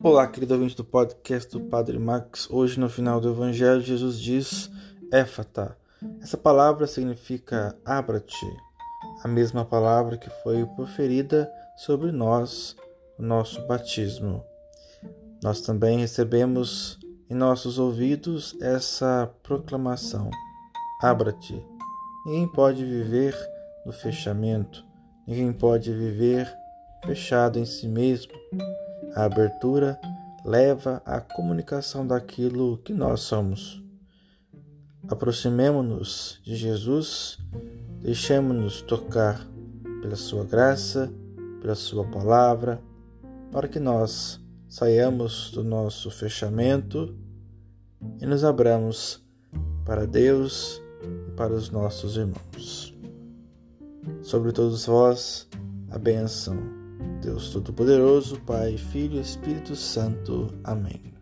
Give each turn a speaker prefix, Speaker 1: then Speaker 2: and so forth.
Speaker 1: Olá, querido ouvinte do podcast do Padre Max. Hoje, no final do Evangelho, Jesus diz Éfata. Essa palavra significa abra-te, a mesma palavra que foi proferida sobre nós no nosso batismo. Nós também recebemos em nossos ouvidos essa proclamação: Abra-te. Ninguém pode viver no fechamento, ninguém pode viver fechado em si mesmo a abertura leva à comunicação daquilo que nós somos. Aproximemo-nos de Jesus, deixemos-nos tocar pela Sua graça, pela Sua palavra, para que nós saiamos do nosso fechamento e nos abramos para Deus e para os nossos irmãos. Sobre todos vós, a bênção Deus Todo-Poderoso, Pai, Filho e Espírito Santo. Amém.